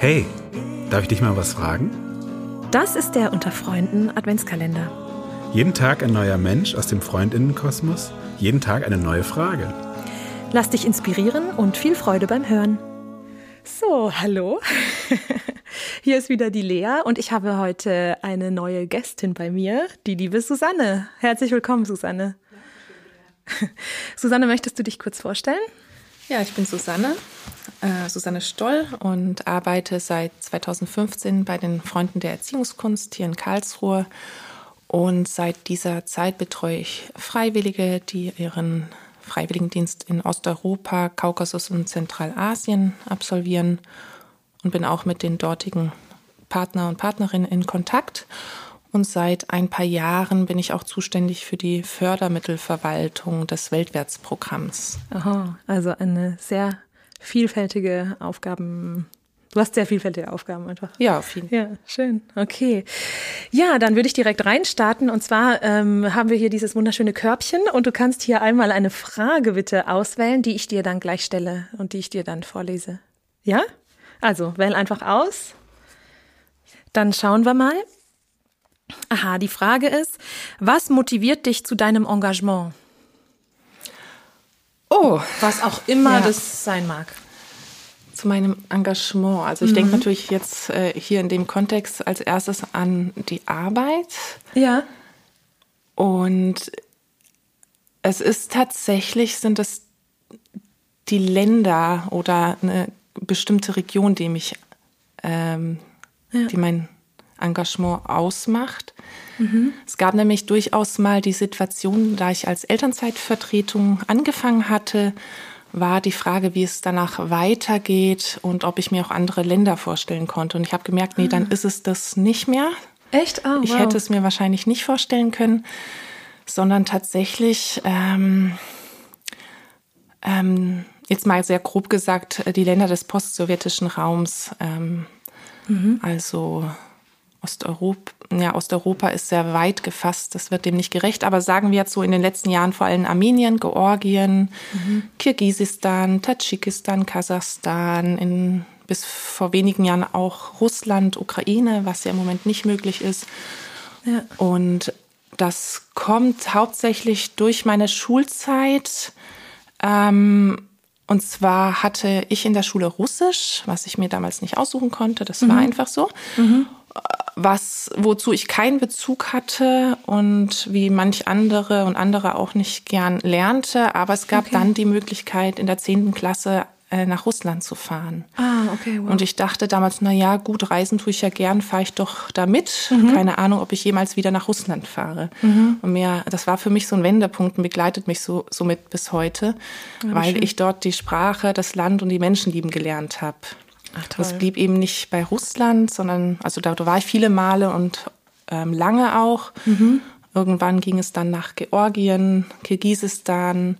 Darf ich dich mal was fragen? Das ist der Unter Freunden Adventskalender. Jeden Tag ein neuer Mensch aus dem Freundinnenkosmos, jeden Tag eine neue Frage. Lass dich inspirieren und viel Freude beim Hören. So, hallo. Hier ist wieder die Lea und ich habe heute eine neue Gästin bei mir, die liebe Susanne. Herzlich willkommen, Susanne. Susanne, möchtest du dich kurz vorstellen? Ja, ich bin Susanne, äh, Susanne Stoll und arbeite seit 2015 bei den Freunden der Erziehungskunst hier in Karlsruhe. Und seit dieser Zeit betreue ich Freiwillige, die ihren Freiwilligendienst in Osteuropa, Kaukasus und Zentralasien absolvieren und bin auch mit den dortigen Partner und Partnerinnen in Kontakt. Und seit ein paar Jahren bin ich auch zuständig für die Fördermittelverwaltung des Weltwärtsprogramms. Aha, also eine sehr vielfältige Aufgaben. Du hast sehr vielfältige Aufgaben einfach. Ja, auf jeden Fall. Ja, schön. Okay. Ja, dann würde ich direkt reinstarten. Und zwar ähm, haben wir hier dieses wunderschöne Körbchen und du kannst hier einmal eine Frage bitte auswählen, die ich dir dann gleich stelle und die ich dir dann vorlese. Ja? Also, wähl einfach aus. Dann schauen wir mal. Aha, die Frage ist, was motiviert dich zu deinem Engagement? Oh, was auch immer ja. das sein mag. Zu meinem Engagement. Also ich mhm. denke natürlich jetzt äh, hier in dem Kontext als erstes an die Arbeit. Ja. Und es ist tatsächlich, sind es die Länder oder eine bestimmte Region, die mich, ähm, ja. die mein Engagement ausmacht. Mhm. Es gab nämlich durchaus mal die Situation, da ich als Elternzeitvertretung angefangen hatte, war die Frage, wie es danach weitergeht und ob ich mir auch andere Länder vorstellen konnte. Und ich habe gemerkt, nee, dann ah. ist es das nicht mehr. Echt? Oh, ich hätte es mir wahrscheinlich nicht vorstellen können, sondern tatsächlich, ähm, ähm, jetzt mal sehr grob gesagt, die Länder des postsowjetischen Raums, ähm, mhm. also Osteuropa, ja, Osteuropa ist sehr weit gefasst, das wird dem nicht gerecht, aber sagen wir jetzt so in den letzten Jahren vor allem Armenien, Georgien, mhm. Kirgisistan, Tadschikistan, Kasachstan, in, bis vor wenigen Jahren auch Russland, Ukraine, was ja im Moment nicht möglich ist. Ja. Und das kommt hauptsächlich durch meine Schulzeit. Ähm, und zwar hatte ich in der Schule Russisch, was ich mir damals nicht aussuchen konnte. Das mhm. war einfach so. Mhm was, wozu ich keinen Bezug hatte und wie manch andere und andere auch nicht gern lernte. Aber es gab okay. dann die Möglichkeit, in der zehnten Klasse äh, nach Russland zu fahren. Ah, okay. Wow. Und ich dachte damals, na ja, gut, reisen tue ich ja gern, fahre ich doch da mit. Mhm. Keine Ahnung, ob ich jemals wieder nach Russland fahre. Mhm. Und mir, das war für mich so ein Wendepunkt und begleitet mich so somit bis heute, ja, weil schön. ich dort die Sprache, das Land und die Menschen lieben gelernt habe. Ach, toll. Das blieb eben nicht bei Russland, sondern, also da, da war ich viele Male und ähm, lange auch. Mhm. Irgendwann ging es dann nach Georgien, Kirgisistan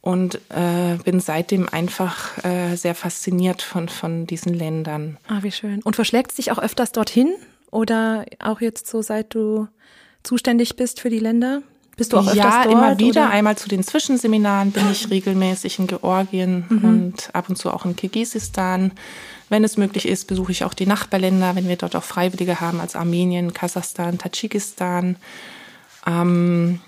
und äh, bin seitdem einfach äh, sehr fasziniert von, von diesen Ländern. Ah, wie schön. Und verschlägt es dich auch öfters dorthin oder auch jetzt so, seit du zuständig bist für die Länder? Bist du auch öfters ja, dort? immer wieder. Oder? Einmal zu den Zwischenseminaren bin ich regelmäßig in Georgien mhm. und ab und zu auch in Kirgisistan. Wenn es möglich ist, besuche ich auch die Nachbarländer, wenn wir dort auch Freiwillige haben, als Armenien, Kasachstan, Tadschikistan. Ähm,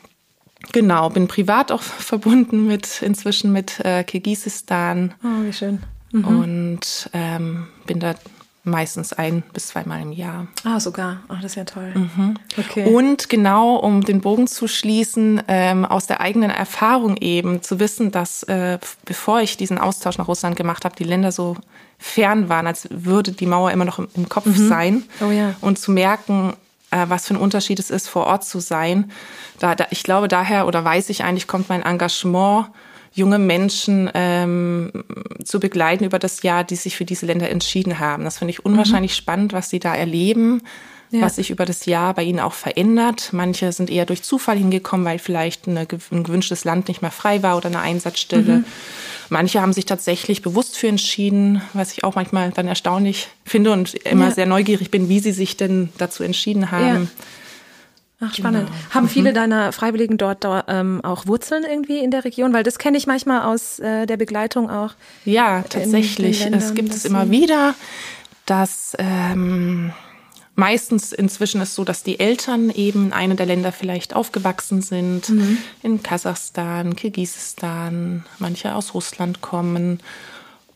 genau, bin privat auch verbunden mit inzwischen mit äh, Kirgisistan. Oh, wie schön. Mhm. Und ähm, bin da meistens ein bis zweimal im Jahr. Ah, sogar. Ach, das ist ja toll. Mhm. Okay. Und genau, um den Bogen zu schließen, ähm, aus der eigenen Erfahrung eben zu wissen, dass äh, bevor ich diesen Austausch nach Russland gemacht habe, die Länder so fern waren, als würde die Mauer immer noch im, im Kopf mhm. sein. Oh ja. Und zu merken, äh, was für ein Unterschied es ist, vor Ort zu sein. Da, da, ich glaube, daher oder weiß ich eigentlich, kommt mein Engagement junge Menschen ähm, zu begleiten über das Jahr, die sich für diese Länder entschieden haben. Das finde ich unwahrscheinlich mhm. spannend, was sie da erleben, ja. was sich über das Jahr bei ihnen auch verändert. Manche sind eher durch Zufall hingekommen, weil vielleicht eine, ein gewünschtes Land nicht mehr frei war oder eine Einsatzstelle. Mhm. Manche haben sich tatsächlich bewusst für entschieden, was ich auch manchmal dann erstaunlich finde und immer ja. sehr neugierig bin, wie sie sich denn dazu entschieden haben. Ja. Ach, spannend. Genau. Haben viele mhm. deiner Freiwilligen dort, ähm, auch Wurzeln irgendwie in der Region? Weil das kenne ich manchmal aus äh, der Begleitung auch. Ja, tatsächlich. Es gibt es immer wieder. dass ähm, meistens inzwischen ist so, dass die Eltern eben in einem der Länder vielleicht aufgewachsen sind, mhm. in Kasachstan, Kirgisistan, manche aus Russland kommen.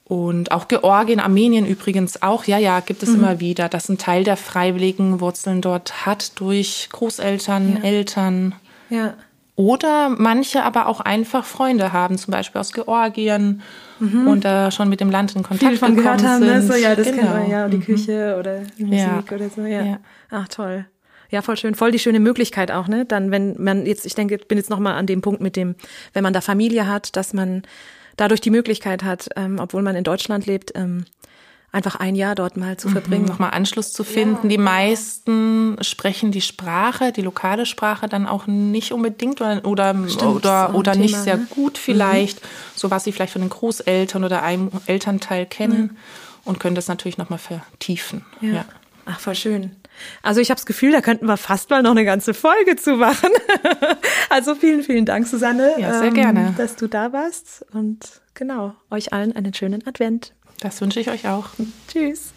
Und auch Georgien, Armenien übrigens auch, ja, ja, gibt es mhm. immer wieder, dass ein Teil der Freiwilligen Wurzeln dort hat durch Großeltern, ja. Eltern. Ja. Oder manche aber auch einfach Freunde haben, zum Beispiel aus Georgien mhm. und da schon mit dem Land in Kontakt Viel von gehört haben, ne? so, ja, das genau. kennt man ja, und die mhm. Küche oder die Musik ja. oder so, ja. ja. Ach, toll. Ja, voll schön, voll die schöne Möglichkeit auch, ne? Dann, wenn man jetzt, ich denke, ich bin jetzt nochmal an dem Punkt mit dem, wenn man da Familie hat, dass man dadurch die Möglichkeit hat, ähm, obwohl man in Deutschland lebt, ähm, einfach ein Jahr dort mal zu mhm, verbringen. Mhm, Nochmal Anschluss zu finden. Ja. Die meisten sprechen die Sprache, die lokale Sprache dann auch nicht unbedingt oder, oder, Stimmt, oder, oder Thema, nicht sehr ne? gut vielleicht, mhm. so was sie vielleicht von den Großeltern oder einem Elternteil kennen mhm. und können das natürlich nochmal vertiefen. Ja. ja. Ach, voll schön. Also ich habe das Gefühl, da könnten wir fast mal noch eine ganze Folge zu machen. also vielen, vielen Dank, Susanne. Ja, sehr ähm, gerne. Dass du da warst. Und genau, euch allen einen schönen Advent. Das wünsche ich euch auch. Tschüss.